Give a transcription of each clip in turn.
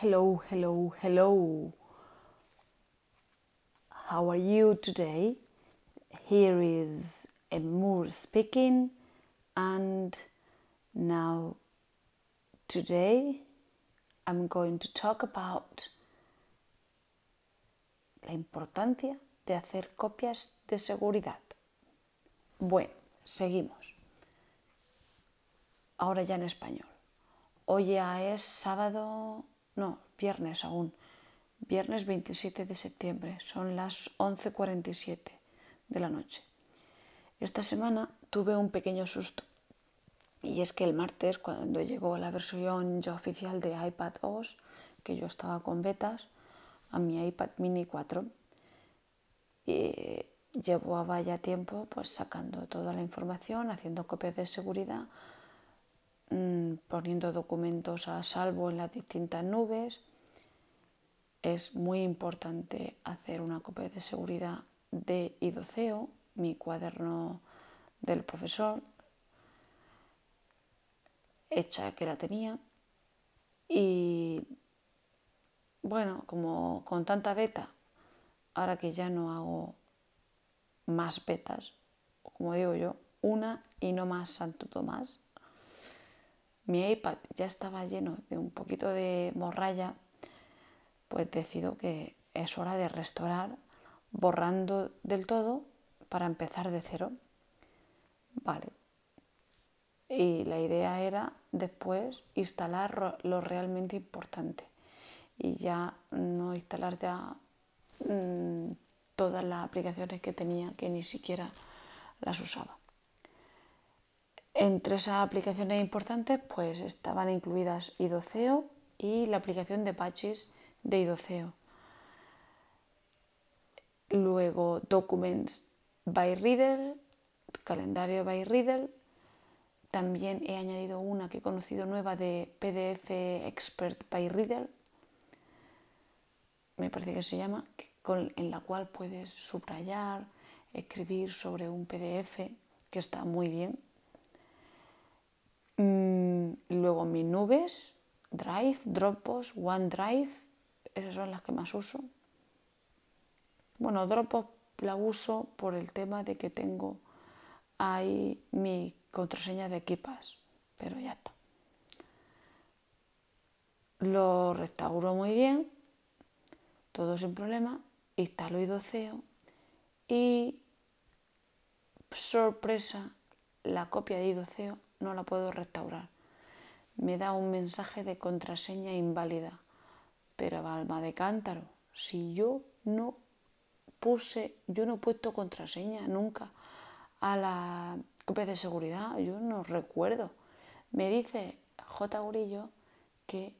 Hello, hello, hello. How are you today? Here is Emur speaking, and now today I'm going to talk about la importancia de hacer copias de seguridad. Bueno, seguimos. Ahora ya en español. Hoy ya es sábado, no, viernes aún. Viernes 27 de septiembre. Son las 11.47 de la noche. Esta semana tuve un pequeño susto. Y es que el martes, cuando llegó la versión ya oficial de iPad OS, que yo estaba con betas, a mi iPad mini 4, y llevaba ya tiempo pues sacando toda la información, haciendo copias de seguridad, mm, poniendo documentos a salvo en las distintas nubes. Es muy importante hacer una copia de seguridad de IDOCEO, mi cuaderno del profesor, hecha que la tenía. Y bueno, como con tanta beta, ahora que ya no hago más betas, como digo yo, una y no más Santo Tomás. Mi iPad ya estaba lleno de un poquito de morralla, pues decido que es hora de restaurar borrando del todo para empezar de cero. Vale. Y la idea era después instalar lo realmente importante y ya no instalar ya mm, todas las aplicaciones que tenía que ni siquiera las usaba. Entre esas aplicaciones importantes pues estaban incluidas IDOCEO y la aplicación de patches de IDOCEO. Luego Documents by Reader, calendario by Reader. También he añadido una que he conocido nueva de PDF Expert by Reader. Me parece que se llama, en la cual puedes subrayar, escribir sobre un PDF, que está muy bien. Mm, luego mis nubes, Drive, Dropbox, OneDrive, esas son las que más uso. Bueno, Dropbox la uso por el tema de que tengo ahí mi contraseña de equipas, pero ya está. Lo restauro muy bien, todo sin problema, instalo idoceo y sorpresa, la copia de idoceo no la puedo restaurar. Me da un mensaje de contraseña inválida. Pero alma de cántaro, si yo no puse, yo no he puesto contraseña nunca a la copia de seguridad, yo no recuerdo. Me dice J. Gurillo que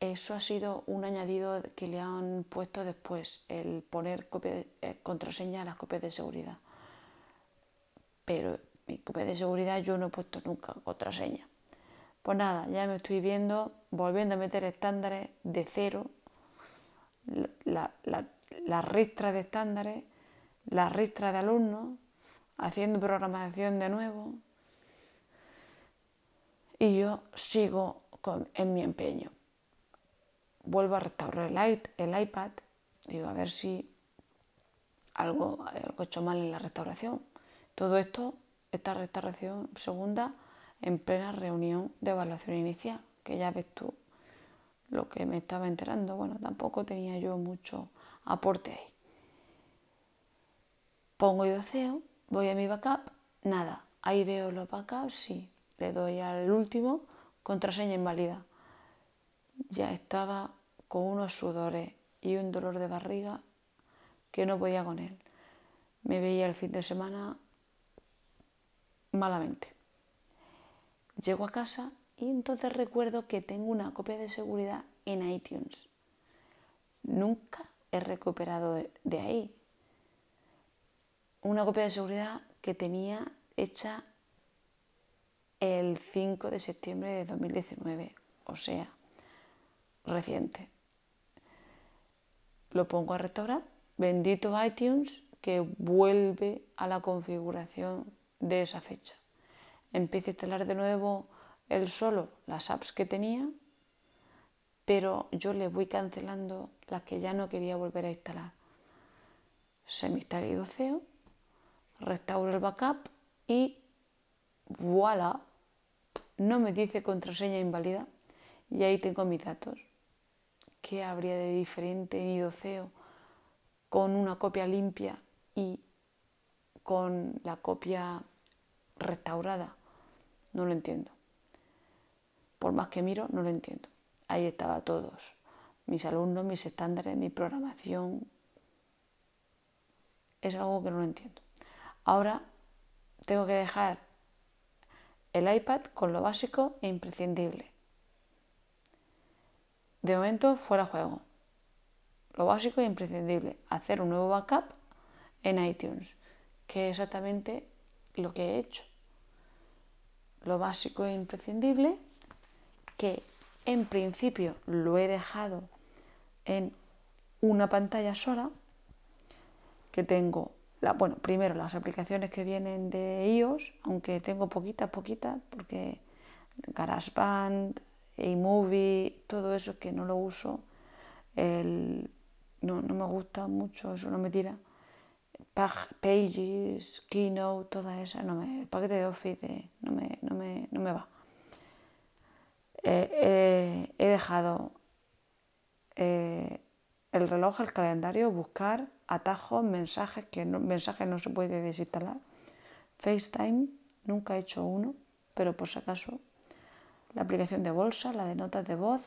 eso ha sido un añadido que le han puesto después, el poner copia eh, contraseña a las copias de seguridad. Pero mi copia de seguridad yo no he puesto nunca contraseña. Pues nada, ya me estoy viendo, volviendo a meter estándares de cero, la, la ristra de estándares, la ristra de alumnos, haciendo programación de nuevo. Y yo sigo en mi empeño. Vuelvo a restaurar el, el iPad, digo a ver si algo, algo he hecho mal en la restauración. Todo esto, esta restauración segunda, en plena reunión de evaluación inicial, que ya ves tú lo que me estaba enterando. Bueno, tampoco tenía yo mucho aporte ahí. Pongo idoceo, voy a mi backup, nada. Ahí veo los backups, sí. Le doy al último, contraseña inválida. Ya estaba con unos sudores y un dolor de barriga que no podía con él. Me veía el fin de semana malamente. Llego a casa y entonces recuerdo que tengo una copia de seguridad en iTunes. Nunca he recuperado de ahí. Una copia de seguridad que tenía hecha el 5 de septiembre de 2019, o sea, reciente. Lo pongo a restaurar. Bendito iTunes que vuelve a la configuración de esa fecha. Empiezo a instalar de nuevo el solo las apps que tenía pero yo le voy cancelando las que ya no quería volver a instalar. Se me instala Idoceo, restauro el backup y voilà, no me dice contraseña inválida y ahí tengo mis datos. ¿Qué habría de diferente en Idoceo con una copia limpia y con la copia restaurada? No lo entiendo. Por más que miro, no lo entiendo. Ahí estaba todos. Mis alumnos, mis estándares, mi programación. Es algo que no lo entiendo. Ahora tengo que dejar el iPad con lo básico e imprescindible. De momento fuera juego. Lo básico e imprescindible. Hacer un nuevo backup en iTunes, que es exactamente lo que he hecho. Lo básico e imprescindible, que en principio lo he dejado en una pantalla sola, que tengo bueno, primero las aplicaciones que vienen de iOS, aunque tengo poquitas, poquitas, porque GarageBand, iMovie, todo eso que no lo uso, no, me gusta mucho, eso no me tira. Pages, Keynote, toda esa, no me, el paquete de Office no, me, no, me, va. Eh, eh, he dejado eh, el reloj, el calendario, buscar atajos, mensajes, que no, mensajes no se puede desinstalar. FaceTime, nunca he hecho uno, pero por si acaso. La aplicación de bolsa, la de notas de voz,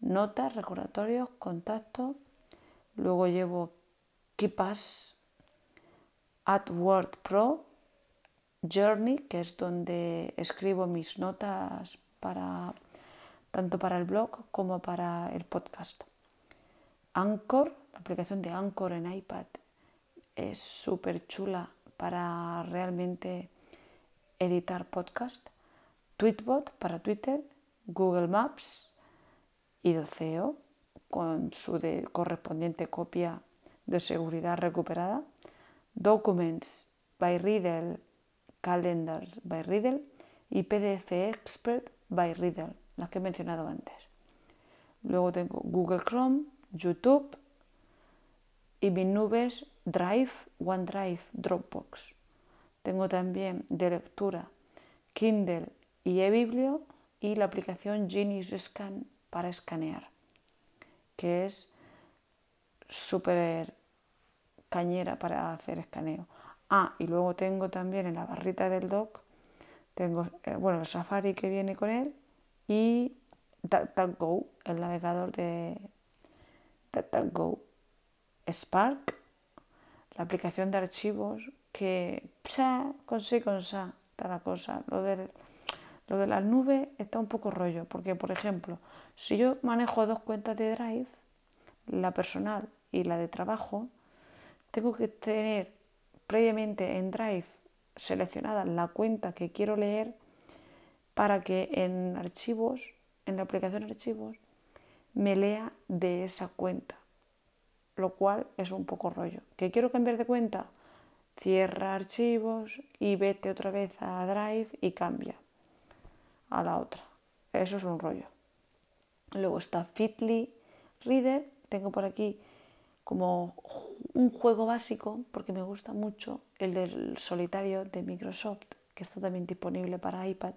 notas, recordatorios, contactos. Luego llevo KeePass, AdWord Pro, Journey, que es donde escribo mis notas para tanto para el blog como para el podcast. Anchor, la aplicación de Anchor en iPad es súper chula para realmente editar podcast. Tweetbot para Twitter, Google Maps y Doceo con su correspondiente copia de seguridad recuperada. Documents by Riddle, Calendars by Riddle y PDF Expert by Riddle, las que he mencionado antes. Luego tengo Google Chrome, YouTube y mis nubes Drive, OneDrive, Dropbox. Tengo también de lectura Kindle y eBiblio y la aplicación Genius Scan para escanear, que es súper cañera para hacer escaneo. Ah, y luego tengo también en la barrita del dock, tengo eh, bueno, el Safari que viene con él y DuckDuckGo, el navegador de, Go Spark, la aplicación de archivos que psa, con sí, con sa, está la cosa. Lo, lo de las nubes está un poco rollo, porque por ejemplo, si yo manejo dos cuentas de Drive, la personal y la de trabajo, tengo que tener previamente en Drive seleccionada la cuenta que quiero leer para que en archivos, en la aplicación archivos, me lea de esa cuenta, lo cual es un poco rollo. ¿Que quiero cambiar de cuenta? Cierra archivos y vete otra vez a Drive y cambia a la otra. Eso es un rollo. Luego está Fitly Reader. Tengo por aquí como un juego básico, porque me gusta mucho, el del solitario de Microsoft, que está también disponible para iPad.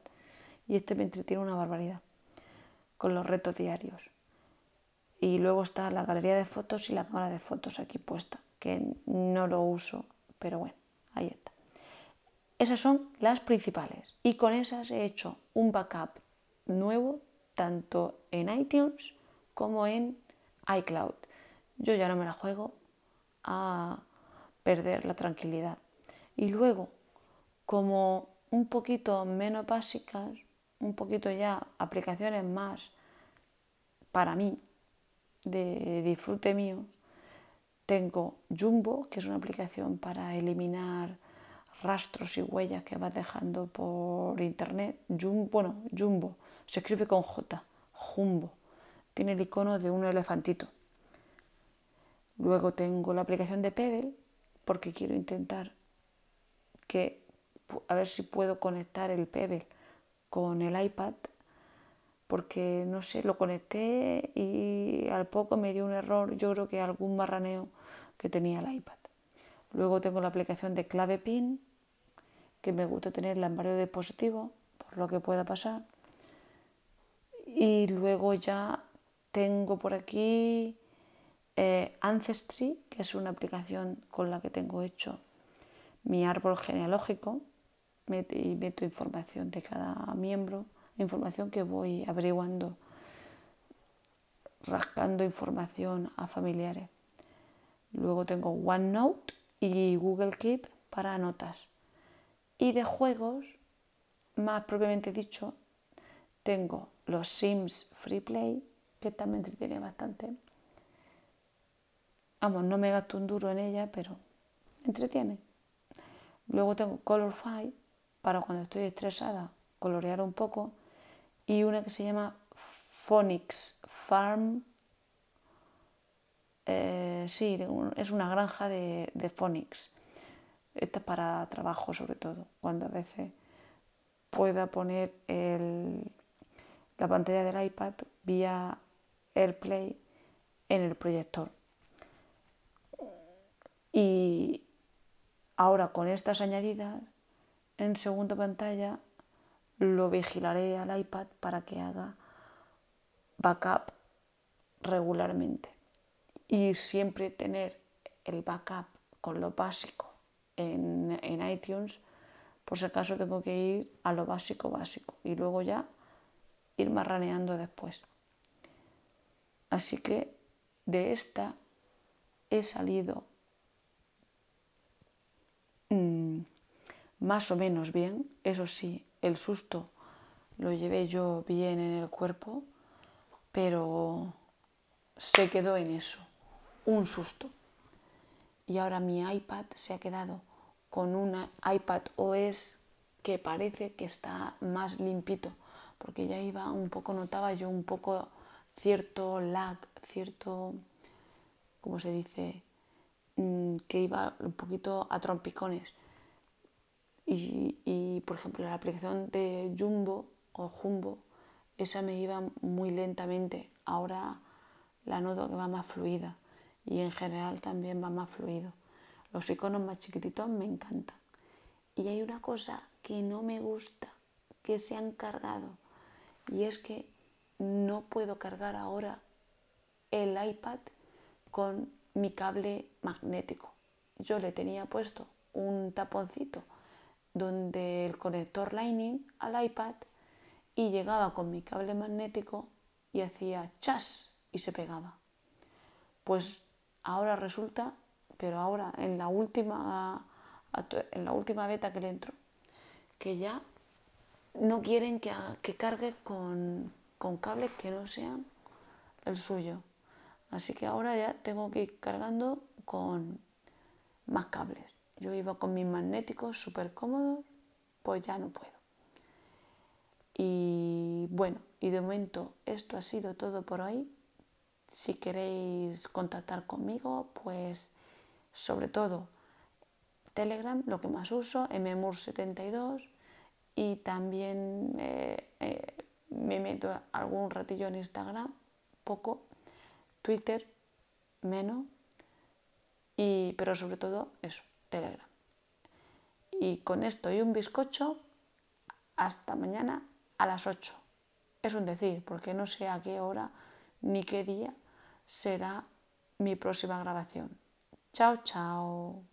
Y este me entretiene una barbaridad con los retos diarios. Y luego está la galería de fotos y la cámara de fotos aquí puesta, que no lo uso, pero bueno, ahí está. Esas son las principales y con esas he hecho un backup nuevo tanto en iTunes como en iCloud. Yo ya no me la juego a perder la tranquilidad. Y luego, como un poquito menos básicas, un poquito ya aplicaciones más para mí, de disfrute mío, tengo Jumbo, que es una aplicación para eliminar rastros y huellas que vas dejando por internet. Jumbo, bueno, Jumbo, se escribe con J, Jumbo. Tiene el icono de un elefantito. Luego tengo la aplicación de Pebble, porque quiero intentar que, a ver si puedo conectar el Pebble con el iPad porque no sé, lo conecté y al poco me dio un error, yo creo que algún marraneo que tenía el iPad. Luego tengo la aplicación de clave PIN, que me gusta tenerla en varios dispositivos, por lo que pueda pasar. Y luego ya tengo por aquí eh, Ancestry, que es una aplicación con la que tengo hecho mi árbol genealógico y meto información de cada miembro, información que voy averiguando, rascando información a familiares. Luego tengo OneNote y Google Keep para notas. Y de juegos, más propiamente dicho, tengo los Sims Free Play, que también entretiene bastante. Vamos, no me gasto un duro en ella, pero entretiene. Luego tengo Colorfy para cuando estoy estresada, colorear un poco. Y una que se llama Phonics Farm. Eh, sí, es una granja de, de Phonics. Esta es para trabajo sobre todo, cuando a veces pueda poner la pantalla del iPad vía AirPlay en el proyector. Y ahora con estas añadidas, en segunda pantalla lo vigilaré al iPad para que haga backup regularmente. Y siempre tener el backup con lo básico en, en iTunes, por si acaso tengo que ir a lo básico básico y luego ya ir marraneando después. Así que de esta he salido mm, más o menos bien. Eso sí, el susto lo llevé yo bien en el cuerpo, pero se quedó en eso, un susto. Y ahora mi iPad se ha quedado con una iPad OS que parece que está más limpito, porque ya iba un poco, notaba yo un poco cierto lag, cierto, ¿cómo se dice? Mm, que iba un poquito a trompicones. Y, por ejemplo, la aplicación de Jumbo o Jumbo, esa me iba muy lentamente. Ahora la noto que va más fluida y en general también va más fluido. Los iconos más chiquititos me encantan. Y hay una cosa que no me gusta, que se han cargado, y es que no puedo cargar ahora el iPad con mi cable magnético. Yo le tenía puesto un taponcito donde el conector Lightning al iPad y llegaba con mi cable magnético y hacía chas y se pegaba. Pues ahora resulta, pero ahora en la última en la última beta que le entro, que ya no quieren que, que cargue con, con cables que no sean el suyo. Así que ahora ya tengo que ir cargando con más cables. Yo iba con mis magnéticos súper cómodos, pues ya no puedo. Y bueno, y de momento esto ha sido todo por hoy. Si queréis contactar conmigo, pues sobre todo Telegram, lo que más uso, mmur72 y también eh, eh, me meto algún ratillo en Instagram, poco, Twitter, menos, y, pero sobre todo eso, Telegram. Y con esto y un bizcocho, hasta mañana a las 8. Es un decir, porque no sé a qué hora ni qué día será mi próxima grabación. Chao, chao.